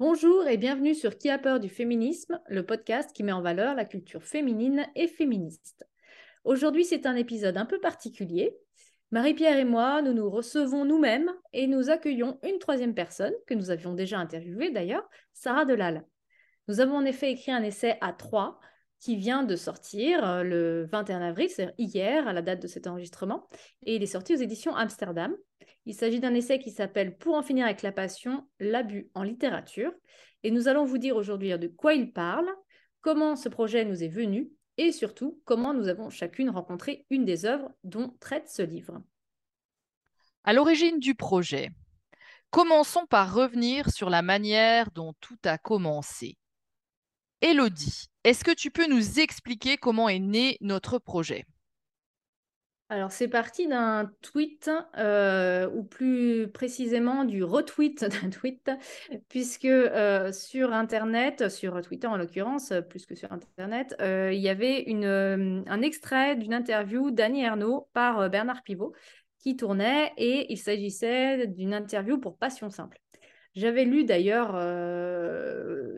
Bonjour et bienvenue sur Qui a peur du féminisme, le podcast qui met en valeur la culture féminine et féministe. Aujourd'hui, c'est un épisode un peu particulier. Marie-Pierre et moi, nous nous recevons nous-mêmes et nous accueillons une troisième personne que nous avions déjà interviewée d'ailleurs, Sarah Delal. Nous avons en effet écrit un essai à trois qui vient de sortir euh, le 21 avril, c'est-à-dire hier, à la date de cet enregistrement, et il est sorti aux éditions Amsterdam. Il s'agit d'un essai qui s'appelle Pour en finir avec la passion, l'abus en littérature. Et nous allons vous dire aujourd'hui de quoi il parle, comment ce projet nous est venu et surtout comment nous avons chacune rencontré une des œuvres dont traite ce livre. À l'origine du projet, commençons par revenir sur la manière dont tout a commencé. Elodie, est-ce que tu peux nous expliquer comment est né notre projet? Alors, c'est parti d'un tweet, euh, ou plus précisément du retweet d'un tweet, puisque euh, sur Internet, sur Twitter en l'occurrence, plus que sur Internet, euh, il y avait un extrait d'une interview d'Annie Ernaux par Bernard Pivot qui tournait et il s'agissait d'une interview pour Passion Simple. J'avais lu d'ailleurs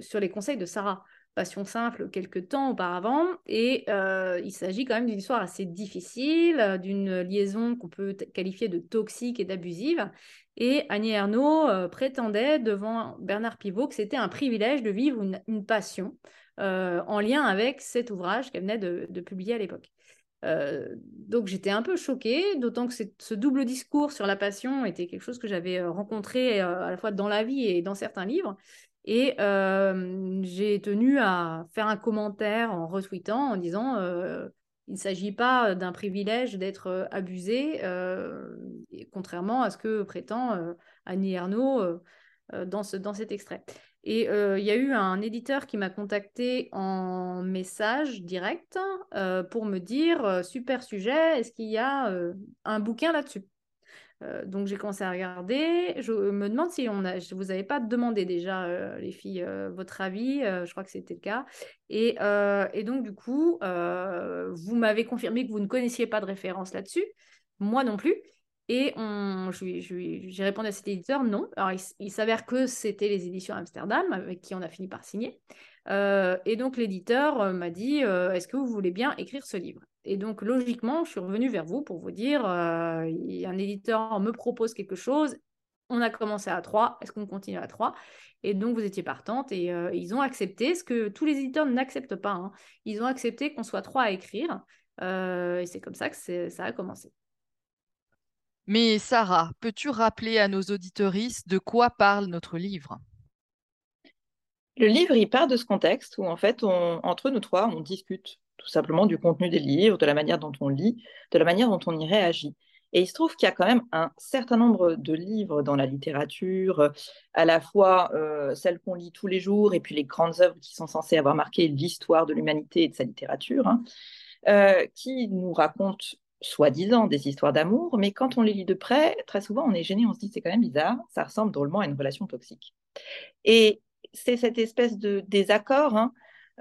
sur les conseils de Sarah Passion simple quelques temps auparavant. Et euh, il s'agit quand même d'une histoire assez difficile, euh, d'une liaison qu'on peut qualifier de toxique et d'abusive. Et Annie Ernaux euh, prétendait devant Bernard Pivot que c'était un privilège de vivre une, passion en lien avec cet ouvrage qu'elle venait de, publier à l'époque. donc j'étais un peu choquée, d'autant que ce double discours sur la passion était quelque chose que j'avais rencontré à la fois dans la vie et dans certains livres. Et j'ai tenu à faire un commentaire en retweetant en disant il ne s'agit pas d'un privilège d'être abusé, contrairement à ce que prétend Annie Ernaux dans, dans cet extrait. Et il y a eu un éditeur qui m'a contacté en message direct pour me dire super sujet, est-ce qu'il y a un bouquin là-dessus? Euh, donc j'ai commencé à regarder. Je me demande si on a, vous n'avez pas demandé déjà, euh, les filles, euh, votre avis. je crois que c'était le cas. Et, et, donc du coup, vous m'avez confirmé que vous ne connaissiez pas de référence là-dessus. Moi non plus. Et j'ai répondu à cet éditeur non. Alors il, s'avère que c'était les éditions Amsterdam avec qui on a fini par signer. et donc l'éditeur m'a dit est-ce que vous voulez bien écrire ce livre? Et donc, logiquement, je suis revenue vers vous pour vous dire, euh, un éditeur me propose quelque chose, on a commencé à trois, est-ce qu'on continue à trois? Et donc, vous étiez partante et euh, ils ont accepté ce que tous les éditeurs n'acceptent pas. Hein. Ils ont accepté qu'on soit trois à écrire. Euh, et c'est comme ça que ça a commencé. Mais Sarah, peux-tu rappeler à nos auditoristes de quoi parle notre livre? Le livre, il part de ce contexte où, en fait, entre nous trois, on discute tout simplement du contenu des livres, de la manière dont on lit, de la manière dont on y réagit. Et il se trouve qu'il y a quand même un certain nombre de livres dans la littérature, euh, à la fois euh, celles qu'on lit tous les jours et puis les grandes œuvres qui sont censées avoir marqué l'histoire de l'humanité et de sa littérature, hein, euh, qui nous racontent soi-disant des histoires d'amour, mais quand on les lit de près, très souvent on est gêné, on se dit c'est quand même bizarre, ça ressemble drôlement à une relation toxique. Et c'est cette espèce de désaccord hein,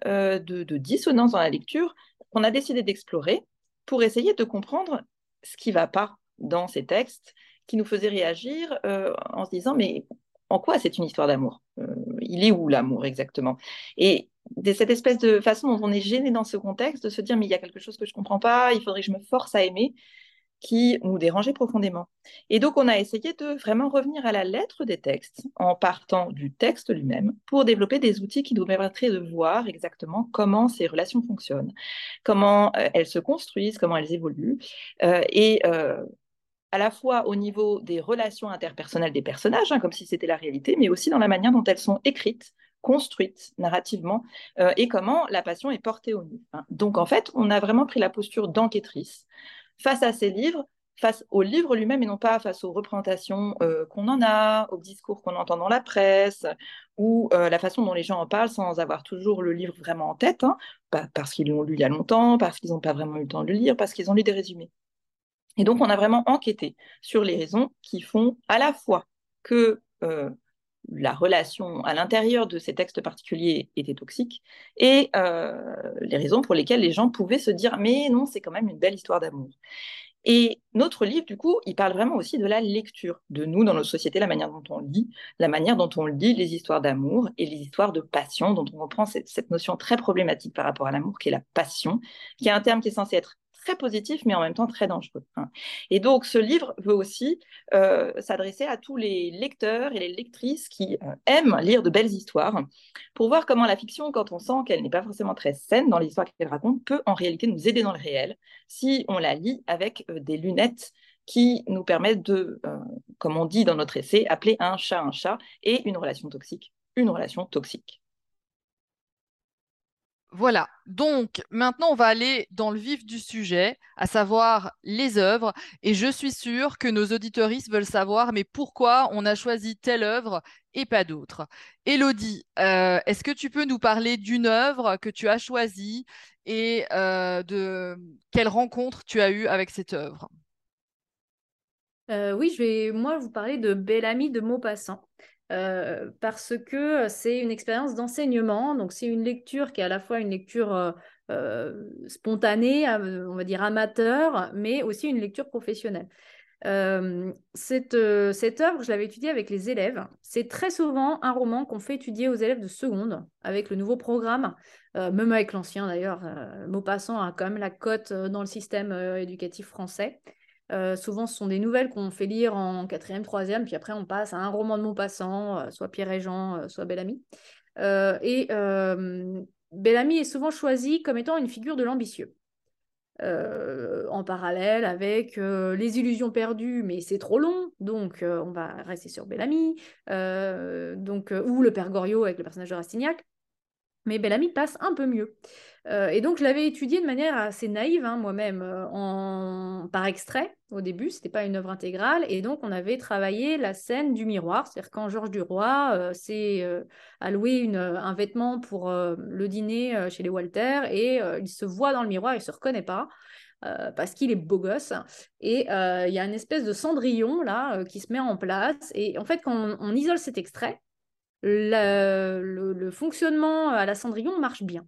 euh, de, dissonance dans la lecture qu'on a décidé d'explorer pour essayer de comprendre ce qui ne va pas dans ces textes qui nous faisaient réagir euh, en se disant mais en quoi c'est une histoire d'amour euh, Il est où l'amour exactement? Et de cette espèce de façon dont on est gêné dans ce contexte, de se dire mais il y a quelque chose que je ne comprends pas, il faudrait que je me force à aimer qui nous dérangeait profondément. Et donc, on a essayé de vraiment revenir à la lettre des textes en partant du texte lui-même pour développer des outils qui nous permettraient de voir exactement comment ces relations fonctionnent, comment euh, elles se construisent, comment elles évoluent. Euh, et euh, à la fois au niveau des relations interpersonnelles des personnages, hein, comme si c'était la réalité, mais aussi dans la manière dont elles sont écrites, construites narrativement, et comment la passion est portée au nu. Hein. Donc en fait, on a vraiment pris la posture d'enquêtrice face à ces livres, face au livre lui-même et non pas face aux représentations euh, qu'on en a, aux discours qu'on entend dans la presse ou euh, la façon dont les gens en parlent sans avoir toujours le livre vraiment en tête, hein, parce qu'ils l'ont lu il y a longtemps, parce qu'ils n'ont pas vraiment eu le temps de le lire, parce qu'ils ont lu des résumés. Et donc on a vraiment enquêté sur les raisons qui font à la fois que euh, la relation à l'intérieur de ces textes particuliers était toxique et euh, les raisons pour lesquelles les gens pouvaient se dire mais non, c'est quand même une belle histoire d'amour. Et notre livre, du coup, il parle vraiment aussi de la lecture, de nous dans nos sociétés, la manière dont on lit, la manière dont on lit les histoires d'amour et les histoires de passion, dont on reprend cette notion très problématique par rapport à l'amour, qui est la passion, qui est un terme qui est censé être très positif, mais en même temps très dangereux. Hein. Et donc, ce livre veut aussi euh, s'adresser à tous les lecteurs et les lectrices qui euh, aiment lire de belles histoires, pour voir comment la fiction, quand on sent qu'elle n'est pas forcément très saine dans l'histoire qu'elle raconte, peut en réalité nous aider dans le réel, si on la lit avec euh, des lunettes qui nous permettent de, comme on dit dans notre essai, appeler un chat un chat et une relation toxique, une relation toxique. Voilà, donc maintenant on va aller dans le vif du sujet, à savoir les œuvres. Et je suis sûre que nos auditoristes veulent savoir, mais pourquoi on a choisi telle œuvre et pas d'autre? Élodie, euh, est-ce que tu peux nous parler d'une œuvre que tu as choisie et euh, de quelle rencontre tu as eue avec cette œuvre? Euh, Oui, je vais moi vous parler de Belle Amie de Maupassant. Euh, parce que c'est une expérience d'enseignement. Donc, c'est une lecture qui est à la fois une lecture euh, euh, spontanée, on va dire amateur, mais aussi une lecture professionnelle. cette, cette œuvre, je l'avais étudiée avec les élèves. C'est très souvent un roman qu'on fait étudier aux élèves de seconde avec le nouveau programme, même avec l'ancien d'ailleurs. Maupassant a quand même la cote dans le système éducatif français. Euh, souvent, ce sont des nouvelles qu'on fait lire en quatrième, troisième, puis après, on passe à un roman de Maupassant, euh, soit Pierre et Jean, euh, soit Bellamy. et Bellamy est souvent choisi comme étant une figure de l'ambitieux. en parallèle avec Les Illusions perdues, mais c'est trop long, donc on va rester sur Bellamy, donc, ou Le Père Goriot avec le personnage de Rastignac. Mais Bellamy passe un peu mieux. Euh, et donc, je l'avais étudié de manière assez naïve, hein, moi-même, euh, en... par extrait au début. Ce n'était pas une œuvre intégrale. Et donc, on avait travaillé la scène du miroir. C'est-à-dire quand Georges Duroy euh, s'est alloué une, un vêtement pour le dîner chez les Walter et il se voit dans le miroir, il se reconnaît pas. parce qu'il est beau gosse. Et il y a une espèce de cendrillon là qui se met en place. Et en fait, quand on isole cet extrait, le, fonctionnement à la Cendrillon marche bien.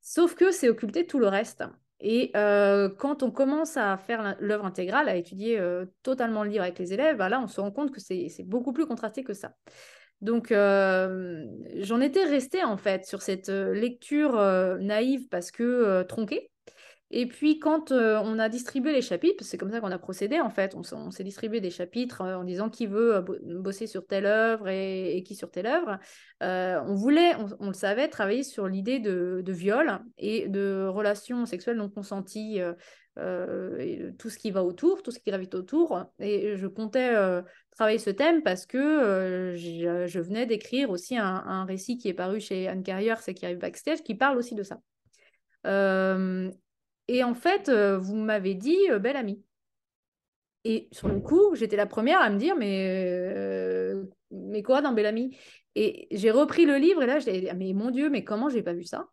Sauf que c'est occulté tout le reste. Et euh, quand on commence à faire l'œuvre intégrale, à étudier euh, totalement le livre avec les élèves, bah là, on se rend compte que c'est beaucoup plus contrasté que ça. Donc, euh, j'en étais restée en fait sur cette lecture naïve parce que tronquée, et puis, quand euh, on a distribué les chapitres, c'est comme ça qu'on a procédé en fait, on, s'est distribué des chapitres euh, en disant qui veut euh, bosser sur telle œuvre et, qui sur telle œuvre. on voulait, on, le savait, travailler sur l'idée de, viol et de relations sexuelles non consenties, tout ce qui va autour, tout ce qui gravite autour. Et je comptais travailler ce thème parce que je, venais d'écrire aussi un, récit qui est paru chez Anne Carrier, c'est qui arrive backstage, qui parle aussi de ça. Et en fait, euh, vous m'avez dit euh, belle amie. Et sur le coup, j'étais la première à me dire mais, euh, mais quoi dans Belle Amie? Et j'ai repris le livre et là, j'ai dit ah, mais mon Dieu, mais comment j'ai pas vu ça?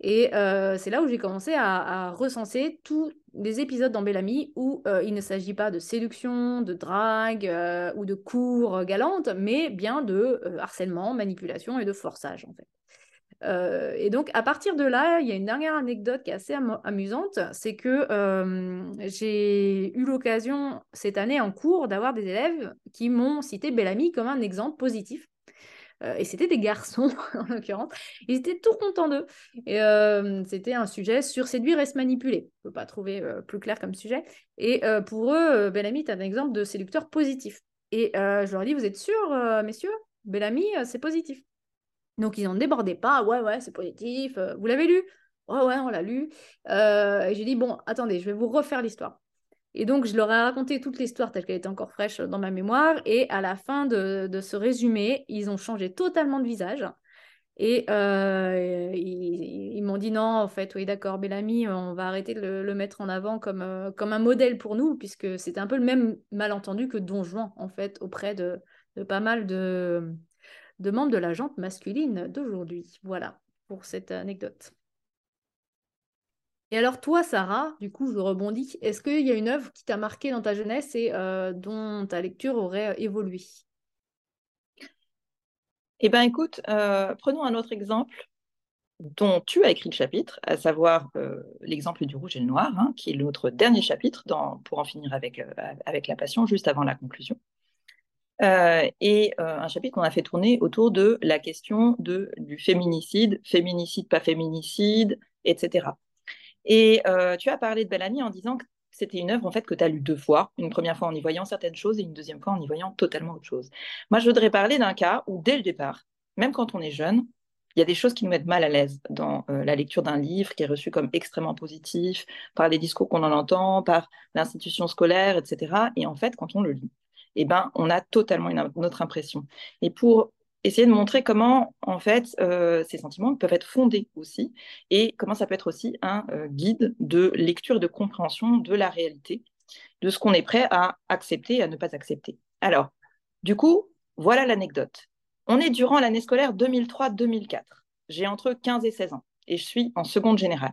Et c'est là où j'ai commencé à, recenser tous les épisodes dans Belle Amie où il ne s'agit pas de séduction, de drague ou de cours galantes, mais bien de harcèlement, manipulation et de forçage en fait. Euh, et donc, à partir de là, il y a une dernière anecdote qui est assez amusante, c'est que euh, j'ai eu l'occasion cette année en cours d'avoir des élèves qui m'ont cité Bellamy comme un exemple positif. Euh, et c'était des garçons, en l'occurrence. Ils étaient tout contents d'eux. Et c'était un sujet sur séduire et se manipuler. Je ne peux pas trouver plus clair comme sujet. Et pour eux, Bellamy est un exemple de séducteur positif. Et je leur dis, vous êtes sûrs, messieurs? Bellamy, c'est positif. Donc, ils n'en débordaient pas. Ouais, ouais, c'est positif. Euh, vous l'avez lu? Ouais, ouais, on l'a lu. Euh, et j'ai dit, bon, attendez, je vais vous refaire l'histoire. Et donc, je leur ai raconté toute l'histoire telle qu'elle était encore fraîche dans ma mémoire. Et à la fin de, ce résumé, ils ont changé totalement de visage. Et euh, ils, m'ont dit non, en fait, oui, d'accord, Bellamy, on va arrêter de le, mettre en avant comme, comme un modèle pour nous, puisque c'était un peu le même malentendu que Don Juan, en fait, auprès de, de pas mal de, de de la jante masculine d'aujourd'hui. Voilà pour cette anecdote. Et alors toi, Sarah, du coup, je rebondis. Est-ce qu'il y a une œuvre qui t'a marqué dans ta jeunesse et euh, dont ta lecture aurait euh, évolué? Eh bien, écoute, euh, prenons un autre exemple dont tu as écrit le chapitre, à savoir l'exemple du rouge et le noir, hein, qui est notre dernier chapitre pour en finir avec la passion, juste avant la conclusion. Euh, et un chapitre qu'on a fait tourner autour de la question de, du féminicide, féminicide, pas féminicide, etc. Et tu as parlé de Bellamy en disant que c'était une œuvre en fait que tu as lue deux fois, une première fois en y voyant certaines choses et une deuxième fois en y voyant totalement autre chose. Moi, je voudrais parler d'un cas où dès le départ, même quand on est jeune, il y a des choses qui nous mettent mal à l'aise dans euh, la lecture d'un livre qui est reçu comme extrêmement positif par les discours qu'on en entend, par l'institution scolaire, etc. Et en fait, quand on le lit, eh ben, on a totalement une, autre impression. Et pour essayer de montrer comment, en fait, euh, ces sentiments peuvent être fondés aussi, et comment ça peut être aussi un euh, guide de lecture de compréhension de la réalité, de ce qu'on est prêt à accepter et à ne pas accepter. Alors, du coup, voilà l'anecdote. On est durant l'année scolaire 2003-2004. J'ai entre 15 et 16 ans et je suis en seconde générale.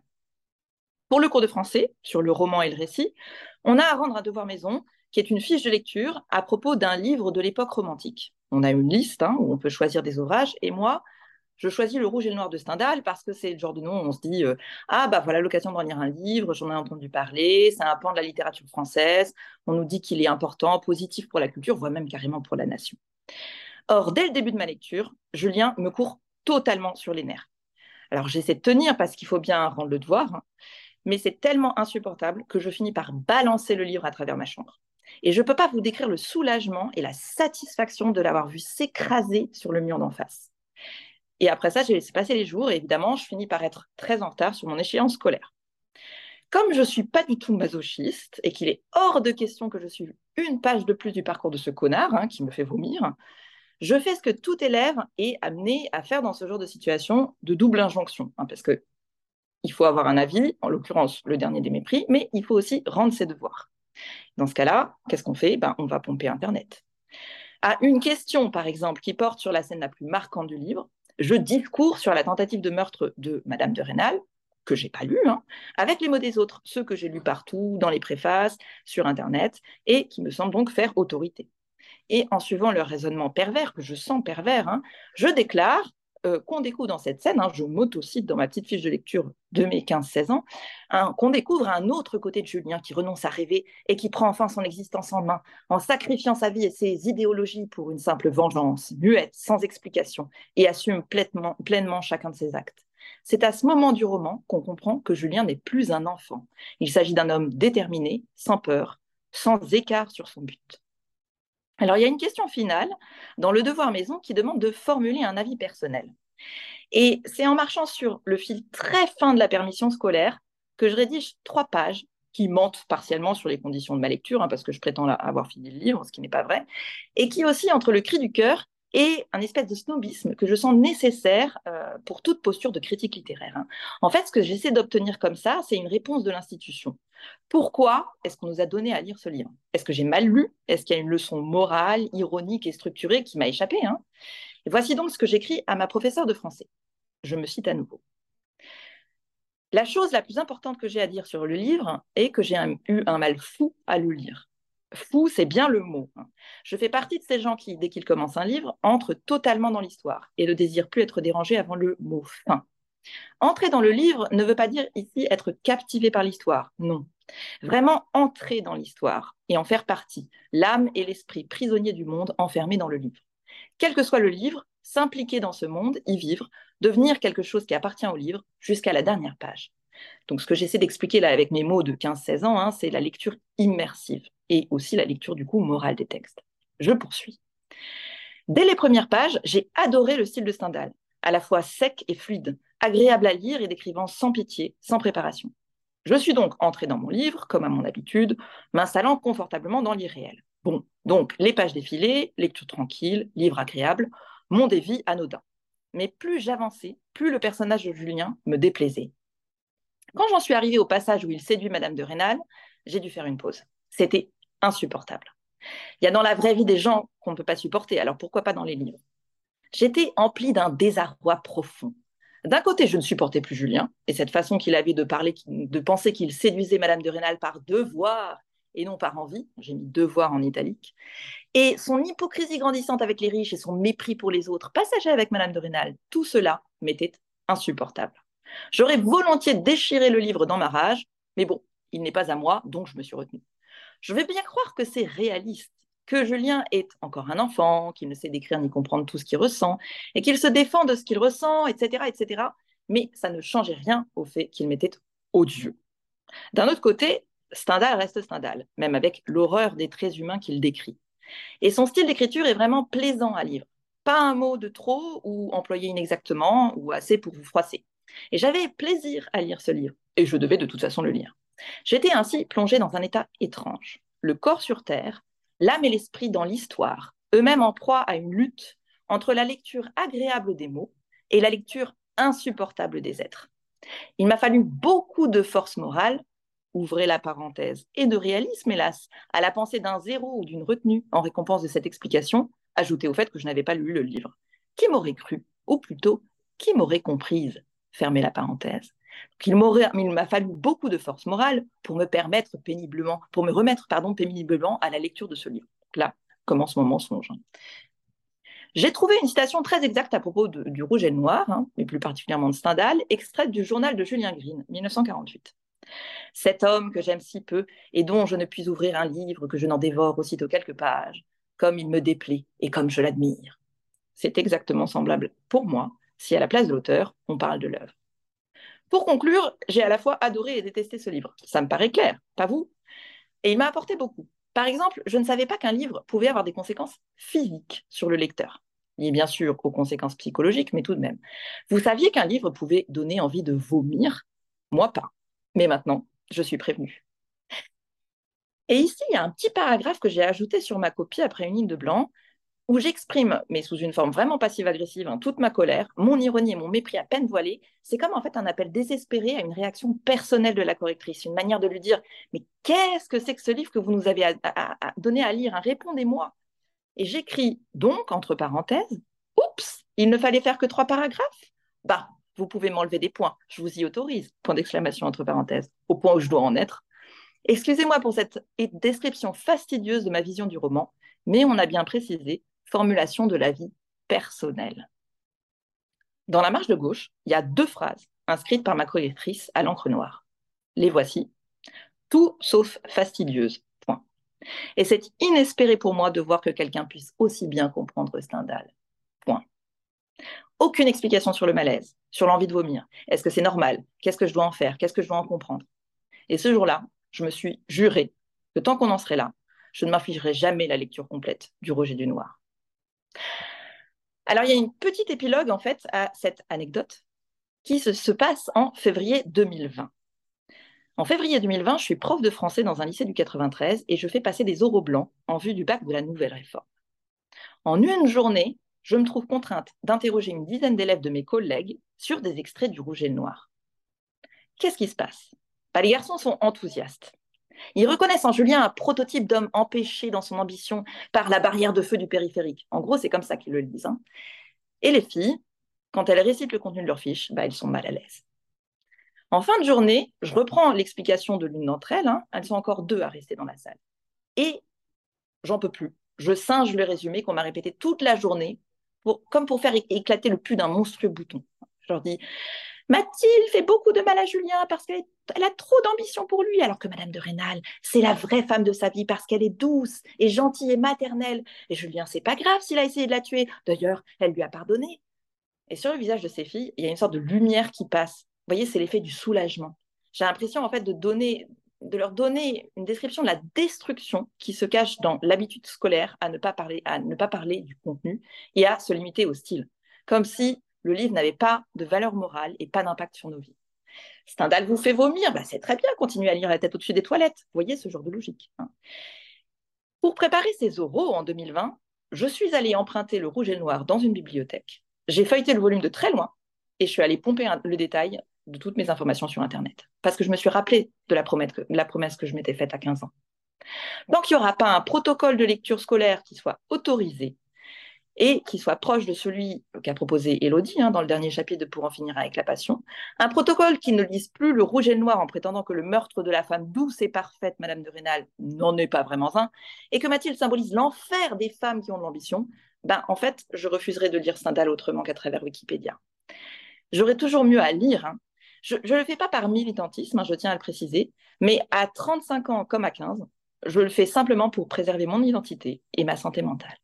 Pour le cours de français, sur le roman et le récit, on a à rendre un devoir maison qui est une fiche de lecture à propos d'un livre de l'époque romantique. On a une liste hein, où on peut choisir des ouvrages et moi, je choisis Le Rouge et le Noir de Stendhal parce que c'est le genre de nom où on se dit euh, Ah, bah voilà l'occasion de relire un livre, j'en ai entendu parler, c'est un pan de la littérature française, on nous dit qu'il est important, positif pour la culture, voire même carrément pour la nation. Or, dès le début de ma lecture, Julien me court totalement sur les nerfs. Alors, j'essaie de tenir parce qu'il faut bien rendre le devoir, hein, mais c'est tellement insupportable que je finis par balancer le livre à travers ma chambre. Et je ne peux pas vous décrire le soulagement et la satisfaction de l'avoir vu s'écraser sur le mur d'en face. Et après ça, j'ai laissé passer les jours et évidemment, je finis par être très en retard sur mon échéance scolaire. Comme je ne suis pas du tout masochiste et qu'il est hors de question que je suive une page de plus du parcours de ce connard hein, qui me fait vomir, je fais ce que tout élève est amené à faire dans ce genre de situation de double injonction, hein, parce que il faut avoir un avis, en l'occurrence le dernier des mépris, mais il faut aussi rendre ses devoirs. Dans ce cas-là, qu'est-ce qu'on fait? Ben, On va pomper Internet. À une question, par exemple, qui porte sur la scène la plus marquante du livre, je discours sur la tentative de meurtre de Madame de Rênal, que j'ai pas lu, hein, avec les mots des autres, ceux que j'ai lus partout, dans les préfaces, sur Internet, et qui me semblent donc faire autorité et en suivant leur raisonnement pervers, que je sens pervers, hein, je déclare euh, qu'on découvre dans cette scène, hein, je m'autocite dans ma petite fiche de lecture de mes 15-16 ans, hein, qu'on découvre un autre côté de Julien qui renonce à rêver et qui prend enfin son existence en main en sacrifiant sa vie et ses idéologies pour une simple vengeance, muette, sans explication, et assume pleinement, pleinement chacun de ses actes. C'est à ce moment du roman qu'on comprend que Julien n'est plus un enfant. Il s'agit d'un homme déterminé, sans peur, sans écart sur son but. Alors, il y a une question finale dans le devoir maison qui demande de formuler un avis personnel. Et c'est en marchant sur le fil très fin de la permission scolaire que je rédige trois pages qui mentent partiellement sur les conditions de ma lecture, hein, parce que je prétends avoir fini le livre, ce qui n'est pas vrai, et qui aussi, entre le cri du cœur et un espèce de snobisme que je sens nécessaire euh, pour toute posture de critique littéraire. Hein. En fait, ce que j'essaie d'obtenir comme ça, c'est une réponse de l'institution. Pourquoi est-ce qu'on nous a donné à lire ce livre? Est-ce que j'ai mal lu? Est-ce qu'il y a une leçon morale, ironique et structurée qui m'a échappé hein? Et Voici donc ce que j'écris à ma professeure de français. Je me cite à nouveau. La chose la plus importante que j'ai à dire sur le livre est que j'ai eu un mal fou à le lire fou, c'est bien le mot. Hein. Je fais partie de ces gens qui, dès qu'ils commencent un livre, entrent totalement dans l'histoire et ne désirent plus être dérangés avant le mot fin. Entrer dans le livre ne veut pas dire ici être captivé par l'histoire, non. Vraiment entrer dans l'histoire et en faire partie, l'âme et l'esprit prisonniers du monde enfermés dans le livre. Quel que soit le livre, s'impliquer dans ce monde, y vivre, devenir quelque chose qui appartient au livre jusqu'à la dernière page. Donc ce que j'essaie d'expliquer là avec mes mots de 15-16 ans, hein, c'est la lecture immersive et aussi la lecture du coup morale des textes. Je poursuis. Dès les premières pages, j'ai adoré le style de Stendhal, à la fois sec et fluide, agréable à lire et décrivant sans pitié, sans préparation. Je suis donc entrée dans mon livre, comme à mon habitude, m'installant confortablement dans l'irréel. Bon, donc les pages défilées, lecture tranquille, livre agréable, mon dévi anodin. Mais plus j'avançais, plus le personnage de Julien me déplaisait. Quand j'en suis arrivée au passage où il séduit Madame de Rênal, j'ai dû faire une pause. C'était insupportable. Il y a dans la vraie vie des gens qu'on ne peut pas supporter, alors pourquoi pas dans les livres? J'étais emplie d'un désarroi profond. D'un côté, je ne supportais plus Julien, et cette façon qu'il avait de parler, de penser qu'il séduisait Madame de Rênal par devoir et non par envie, j'ai mis devoir en italique, et son hypocrisie grandissante avec les riches et son mépris pour les autres, passager avec Madame de Rênal, tout cela m'était insupportable. J'aurais volontiers déchiré le livre dans ma rage, mais bon, il n'est pas à moi, donc je me suis retenue. Je vais bien croire que c'est réaliste, que Julien est encore un enfant, qu'il ne sait décrire ni comprendre tout ce qu'il ressent, et qu'il se défend de ce qu'il ressent, etc., etc. Mais ça ne changeait rien au fait qu'il m'était odieux. D'un autre côté, Stendhal reste Stendhal, même avec l'horreur des traits humains qu'il décrit. Et son style d'écriture est vraiment plaisant à lire. Pas un mot de trop ou employé inexactement ou assez pour vous froisser. Et j'avais plaisir à lire ce livre, et je devais de toute façon le lire. J'étais ainsi plongée dans un état étrange. Le corps sur terre, l'âme et l'esprit dans l'histoire, eux-mêmes en proie à une lutte entre la lecture agréable des mots et la lecture insupportable des êtres. Il m'a fallu beaucoup de force morale, ouvrez la parenthèse, et de réalisme, hélas, à la pensée d'un zéro ou d'une retenue en récompense de cette explication, ajouté au fait que je n'avais pas lu le livre. Qui m'aurait cru, ou plutôt, qui m'aurait comprise? Fermez la parenthèse. Il m'a fallu beaucoup de force morale pour me permettre péniblement, pour me remettre pardon, péniblement à la lecture de ce livre. là commence mon mensonge. J'ai trouvé une citation très exacte à propos du rouge et le noir, hein, mais plus particulièrement de Stendhal, extraite du journal de Julien Green, 1948. Cet homme que j'aime si peu et dont je ne puis ouvrir un livre que je n'en dévore aussitôt quelques pages, comme il me déplaît et comme je l'admire. C'est exactement semblable pour moi si à la place de l'auteur, on parle de l'œuvre. Pour conclure, j'ai à la fois adoré et détesté ce livre. Ça me paraît clair, pas vous? Et il m'a apporté beaucoup. Par exemple, je ne savais pas qu'un livre pouvait avoir des conséquences physiques sur le lecteur. Liées bien sûr aux conséquences psychologiques, mais tout de même. Vous saviez qu'un livre pouvait donner envie de vomir? Moi pas. Mais maintenant, je suis prévenue. Et ici, il y a un petit paragraphe que j'ai ajouté sur ma copie après une ligne de blanc où j'exprime, mais sous une forme vraiment passive-agressive, hein, toute ma colère, mon ironie et mon mépris à peine voilés, c'est comme en fait un appel désespéré à une réaction personnelle de la correctrice, une manière de lui dire Mais qu'est-ce que c'est que ce livre que vous nous avez donné à lire hein, Répondez-moi. Et j'écris donc, entre parenthèses, Oups, il ne fallait faire que trois paragraphes Bah, vous pouvez m'enlever des points, je vous y autorise, point d'exclamation entre parenthèses, au point où je dois en être. Excusez-moi pour cette description fastidieuse de ma vision du roman, mais on a bien précisé formulation de la vie personnelle. Dans la marge de gauche, il y a deux phrases inscrites par ma correctrice à l'encre noire. Les voici. Tout sauf fastidieuse. Point. Et c'est inespéré pour moi de voir que quelqu'un puisse aussi bien comprendre Stendhal. Point. Aucune explication sur le malaise, sur l'envie de vomir. Est-ce que c'est normal? Qu'est-ce que je dois en faire? Qu'est-ce que je dois en comprendre? Et ce jour-là, je me suis juré que tant qu'on en serait là, je ne m'infligerai jamais la lecture complète du Roger du Noir. Alors, il y a une petite épilogue, en fait, à cette anecdote qui se, passe en février 2020. En février 2020, je suis prof de français dans un lycée du 93 et je fais passer des oraux blancs en vue du bac de la nouvelle réforme. En une journée, je me trouve contrainte d'interroger une dizaine d'élèves de mes collègues sur des extraits du Rouge et le Noir. Qu'est-ce qui se passe? Bah, Les garçons sont enthousiastes. Ils reconnaissent en Julien un prototype d'homme empêché dans son ambition par la barrière de feu du périphérique. En gros, c'est comme ça qu'ils le lisent. Hein. Et les filles, quand elles récitent le contenu de leur fiche, bah, elles sont mal à l'aise. En fin de journée, je reprends l'explication de l'une d'entre elles. Hein. Elles sont encore deux à rester dans la salle. Et j'en peux plus. Je singe le résumé qu'on m'a répété toute la journée, comme pour faire éclater le plus d'un monstrueux bouton. Je leur dis Mathilde fait beaucoup de mal à Julien parce qu'elle a trop d'ambition pour lui, alors que Madame de Rênal, c'est la vraie femme de sa vie parce qu'elle est douce et gentille et maternelle. Et Julien, c'est pas grave s'il a essayé de la tuer. D'ailleurs, elle lui a pardonné. Et sur le visage de ces filles, il y a une sorte de lumière qui passe. Vous voyez, c'est l'effet du soulagement. J'ai l'impression en fait de donner, de leur donner une description de la destruction qui se cache dans l'habitude scolaire à ne pas parler, à ne pas parler du contenu et à se limiter au style. Comme si le livre n'avait pas de valeur morale et pas d'impact sur nos vies. Stendhal vous fait vomir, bah, c'est très bien, continuez à lire la tête au-dessus des toilettes. Vous voyez ce genre de logique. Hein. Pour préparer ces oraux en 2020, je suis allée emprunter le rouge et le noir dans une bibliothèque. J'ai feuilleté le volume de très loin et je suis allée pomper le détail de toutes mes informations sur Internet. Parce que je me suis rappelé de la promesse que, la promesse que je m'étais faite à 15 ans. Donc, il n'y aura pas un protocole de lecture scolaire qui soit autorisé et qui soit proche de celui qu'a proposé Elodie hein, dans le dernier chapitre de Pour en finir avec la passion. Un protocole qui ne lise plus le rouge et le noir en prétendant que le meurtre de la femme douce et parfaite, Madame de Rênal, n'en est pas vraiment un, et que Mathilde symbolise l'enfer des femmes qui ont de l'ambition. Ben, en fait, je refuserai de lire Stendhal autrement qu'à travers Wikipédia. J'aurais toujours mieux à lire. Hein. Je ne le fais pas par militantisme, hein, je tiens à le préciser, mais à 35 ans comme à 15, je le fais simplement pour préserver mon identité et ma santé mentale.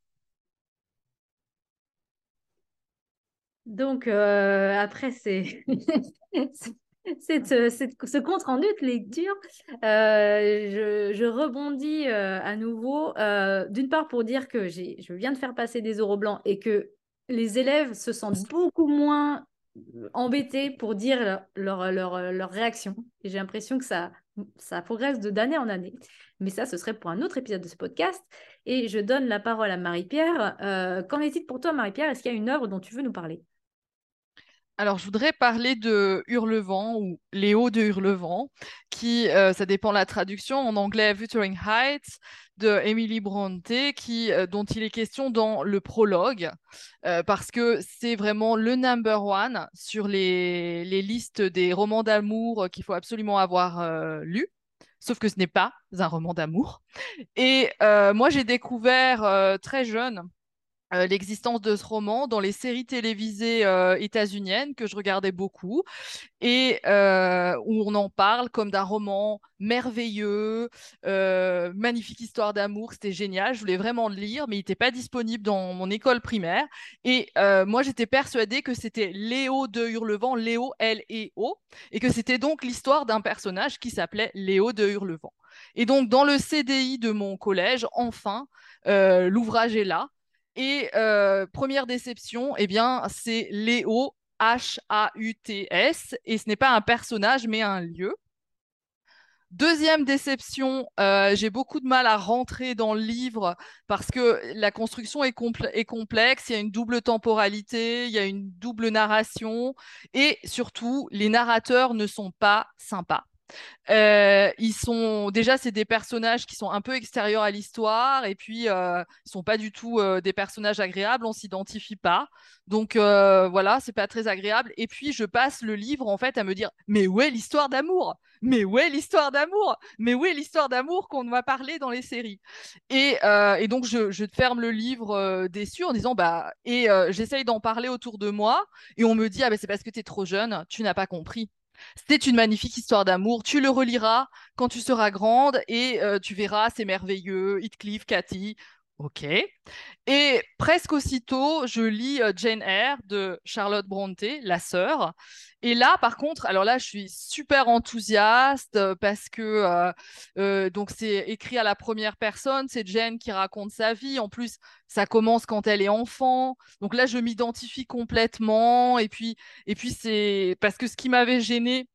Donc, euh, après c'est ce compte rendu de lecture, euh, je, rebondis euh, à nouveau, d'une part pour dire que je viens de faire passer des euros blancs et que les élèves se sentent beaucoup moins embêtés pour dire leur, leur, réaction. J'ai l'impression que ça, ça progresse de d'année en année. Mais ça, ce serait pour un autre épisode de ce podcast. Et je donne la parole à Marie-Pierre. qu'en est-il pour toi, Marie-Pierre? Est-ce qu'il y a une œuvre dont tu veux nous parler? Alors, je voudrais parler de Hurlevent ou Léo de Hurlevent, qui, euh, ça dépend de la traduction, en anglais Wuthering Heights, de Emily Bronte, qui, euh, dont il est question dans le prologue, euh, parce que c'est vraiment le number one sur les, les listes des romans d'amour qu'il faut absolument avoir lu. Sauf que ce n'est pas un roman d'amour. Et moi, j'ai découvert très jeune euh, l'existence de ce roman dans les séries télévisées euh, états-uniennes que je regardais beaucoup et euh, où on en parle comme d'un roman merveilleux, magnifique histoire d'amour, c'était génial, je voulais vraiment le lire, mais il n'était pas disponible dans mon école primaire. Et moi, j'étais persuadée que c'était Léo de Hurlevent, Léo L-E-O, et que c'était donc l'histoire d'un personnage qui s'appelait Léo de Hurlevent. Et donc, dans le CDI de mon collège, enfin, l'ouvrage est là. Et euh, première déception, eh bien, c'est Léo, H-A-U-T-S, et ce n'est pas un personnage, mais un lieu. Deuxième déception, euh, j'ai beaucoup de mal à rentrer dans le livre parce que la construction est, est, complexe, il y a une double temporalité, il y a une double narration et surtout, les narrateurs ne sont pas sympas. Euh, ils sont déjà c'est des personnages qui sont un peu extérieurs à l'histoire et puis euh, ils sont pas du tout euh, des personnages agréables, on s'identifie pas. Donc euh, voilà, c'est pas très agréable. Et puis je passe le livre en fait à me dire mais où est l'histoire d'amour? Mais où est l'histoire d'amour? Mais où est l'histoire d'amour qu'on m'a parlé dans les séries? Et, donc je, je, ferme le livre déçu en disant bah et j'essaye d'en parler autour de moi et on me dit ah ben c'est parce que tu es trop jeune, tu n'as pas compris. C'est une magnifique histoire d'amour. Tu le reliras quand tu seras grande et euh, tu verras, c'est merveilleux. Heathcliff, Cathy. Ok. Et presque aussitôt, je lis euh, Jane Eyre de Charlotte Brontë, la sœur. Et là, par contre, alors là, je suis super enthousiaste euh, parce que donc c'est écrit à la première personne, c'est Jane qui raconte sa vie. En plus, ça commence quand elle est enfant. Donc là, je m'identifie complètement. Et puis, et puis c'est parce que ce qui m'avait gêné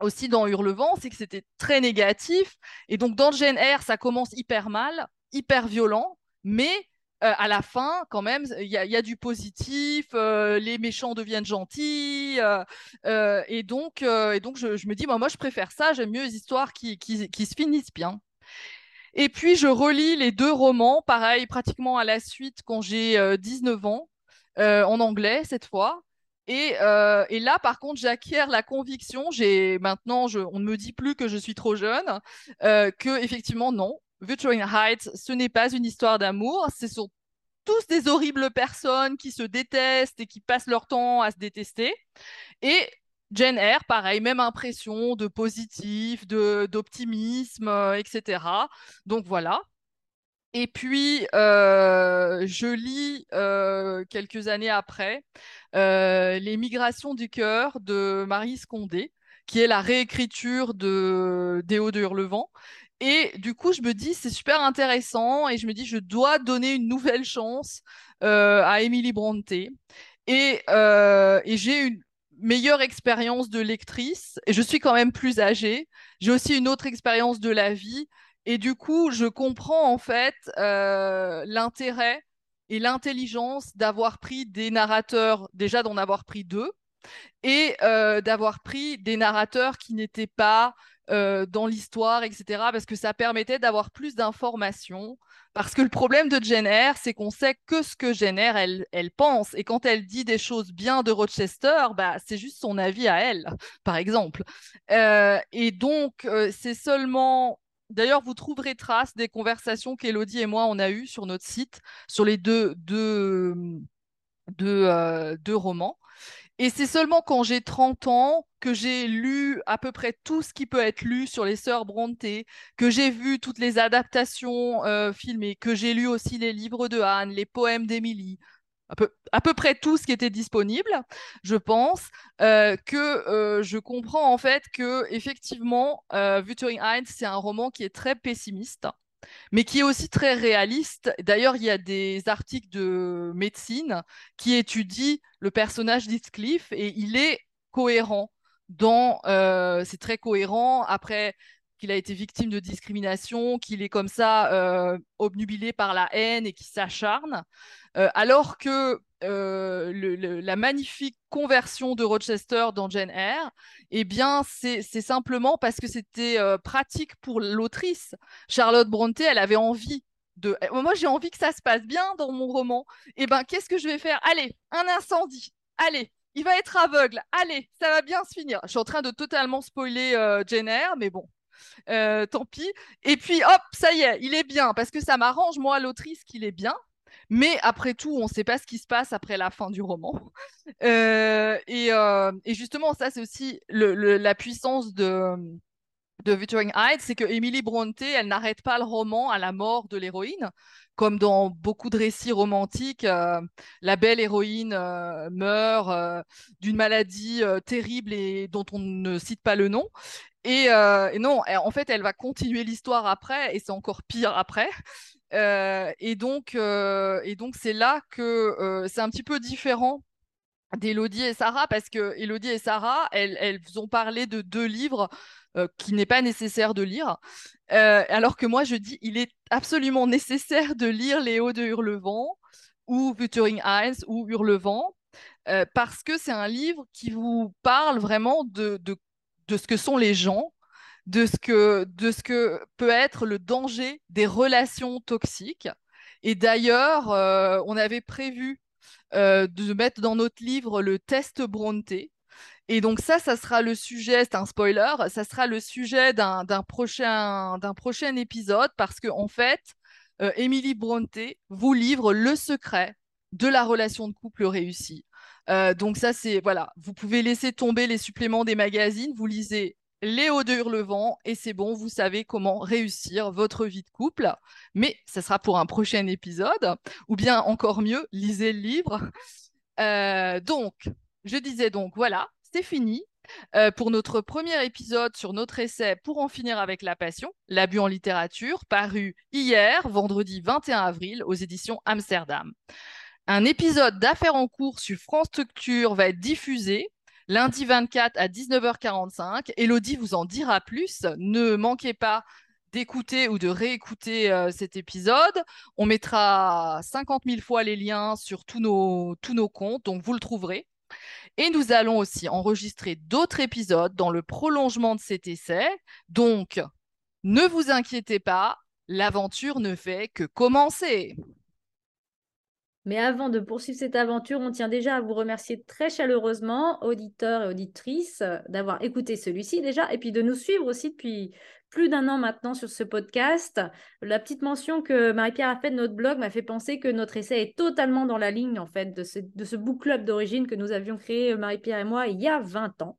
aussi dans Hurlevent, c'est que c'était très négatif. Et donc dans Jane Eyre, ça commence hyper mal, hyper violent mais euh, à la fin, quand même, il y, a du positif, euh, les méchants deviennent gentils, euh, et donc, et donc je, me dis, moi, je préfère ça, j'aime mieux les histoires qui, qui, se finissent bien. Et puis, je relis les deux romans, pareil, pratiquement à la suite, quand j'ai 19 ans, en anglais cette fois. Et, et, là, par contre, j'acquiers la conviction, maintenant, je, on ne me dit plus que je suis trop jeune, que effectivement, non, Wuthering Heights, ce n'est pas une histoire d'amour, ce sont tous des horribles personnes qui se détestent et qui passent leur temps à se détester. Et Jane Eyre, pareil, même impression de positif, de d'optimisme, euh, etc. Donc voilà. Et puis, euh, je lis euh, quelques années après Les migrations du cœur de Marie Scondé, qui est la réécriture de Déo de Hurlevent, et du coup, je me dis, c'est super intéressant et je me dis, je dois donner une nouvelle chance euh, à Emily Bronte. Et, euh, et j'ai une meilleure expérience de lectrice et je suis quand même plus âgée. J'ai aussi une autre expérience de la vie. Et du coup, je comprends en fait euh, l'intérêt et l'intelligence d'avoir pris des narrateurs, déjà d'en avoir pris deux, et d'avoir pris des narrateurs qui n'étaient pas euh, dans l'histoire, etc., parce que ça permettait d'avoir plus d'informations. Parce que le problème de Jenner, c'est qu'on sait que ce que Jenner, elle, pense. Et quand elle dit des choses bien de Rochester, bah, c'est juste son avis à elle, par exemple. Euh, et donc, euh, c'est seulement D'ailleurs, vous trouverez trace des conversations qu'Elodie et moi on a eues sur notre site sur les deux, deux, deux romans. Et c'est seulement quand j'ai 30 ans que j'ai lu à peu près tout ce qui peut être lu sur les sœurs Brontë, que j'ai vu toutes les adaptations euh, filmées, que j'ai lu aussi les livres de Anne, les poèmes d'Émilie, à peu, à peu près tout ce qui était disponible, je pense, euh, que euh, je comprends en fait que effectivement, Wuthering Heights, c'est un roman qui est très pessimiste mais qui est aussi très réaliste. D'ailleurs, il y a des articles de médecine qui étudient le personnage d'Heathcliff et il est cohérent. Euh, c'est très cohérent. Après qu'il a été victime de discrimination, qu'il est comme ça euh, obnubilé par la haine et qui s'acharne, euh, alors que euh, la magnifique conversion de Rochester dans Jane Eyre, eh bien, c'est simplement parce que c'était euh, pratique pour l'autrice. Charlotte Brontë, elle avait envie de. Eh, moi, j'ai envie que ça se passe bien dans mon roman. Eh ben, qu'est-ce que je vais faire? Allez, un incendie. Allez, il va être aveugle. Allez, ça va bien se finir. Je suis en train de totalement spoiler euh, Jane Eyre, mais bon. tant pis. Et puis, hop, ça y est, il est bien, parce que ça m'arrange, moi, l'autrice, qu'il est bien. Mais après tout, on ne sait pas ce qui se passe après la fin du roman. Euh, euh, et, justement, ça, c'est aussi la puissance de, de Wuthering Heights, c'est que Emily Brontë, elle n'arrête pas le roman à la mort de l'héroïne. Comme dans beaucoup de récits romantiques, euh, la belle héroïne meurt d'une maladie terrible et dont on ne cite pas le nom. Et, et, non, en fait, elle va continuer l'histoire après, et c'est encore pire après. Euh, et donc, euh, et donc c'est là que euh, c'est un petit peu différent d'Elodie et Sarah parce que Elodie et Sarah, elles, elles ont parlé de deux livres qui n'est pas nécessaire de lire, alors que moi je dis il est absolument nécessaire de lire Léo de Hurlevent ou Wuthering Heights ou Hurlevent parce que c'est un livre qui vous parle vraiment de, de, de ce que sont les gens de ce que, de ce que peut être le danger des relations toxiques. Et d'ailleurs, euh, on avait prévu euh, de mettre dans notre livre le test Brontë. Et donc ça, ça sera le sujet, c'est un spoiler, ça sera le sujet d'un prochain, prochain épisode parce qu'en en fait, euh, Emily Brontë vous livre le secret de la relation de couple réussie. donc ça, c'est voilà, vous pouvez laisser tomber les suppléments des magazines, vous lisez Léo de Hurlevent et c'est bon, vous savez comment réussir votre vie de couple. Mais ça sera pour un prochain épisode, ou bien encore mieux, lisez le livre. Euh, donc, je disais donc, voilà, c'est fini. Euh, pour notre premier épisode sur notre essai Pour en finir avec la passion, l'abus en littérature, paru hier, vendredi 21 avril, aux éditions Amsterdam. Un épisode d'affaires en cours sur France Structure va être diffusé lundi 24 à 19h45. Elodie vous en dira plus. Ne manquez pas d'écouter ou de réécouter euh, cet épisode. On mettra 50 000 fois les liens sur tous nos, tous nos comptes, donc vous le trouverez. Et nous allons aussi enregistrer d'autres épisodes dans le prolongement de cet essai. Donc, ne vous inquiétez pas, l'aventure ne fait que commencer. Mais avant de poursuivre cette aventure, on tient déjà à vous remercier très chaleureusement, auditeurs et auditrices, d'avoir écouté celui-ci déjà, et puis de nous suivre aussi depuis plus d'un an maintenant sur ce podcast. La petite mention que Marie-Pierre a faite de notre blog m'a fait penser que notre essai est totalement dans la ligne en fait de ce, de book club d'origine que nous avions créé, Marie-Pierre et moi, il y a 20 ans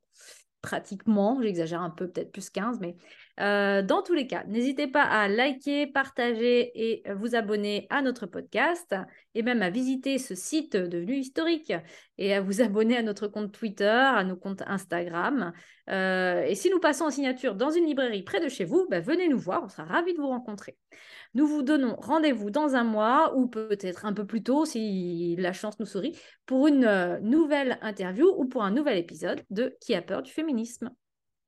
pratiquement, j'exagère un peu, peut-être plus 15, mais euh, dans tous les cas, n'hésitez pas à liker, partager et vous abonner à notre podcast et même à visiter ce site devenu historique et à vous abonner à notre compte Twitter, à nos comptes Instagram. Euh, et si nous passons en signature dans une librairie près de chez vous, bah, venez nous voir, on sera ravis de vous rencontrer. Nous vous donnons rendez-vous dans un mois ou peut-être un peu plus tôt si la chance nous sourit pour une euh, nouvelle interview ou pour un nouvel épisode de Qui a peur du féminisme?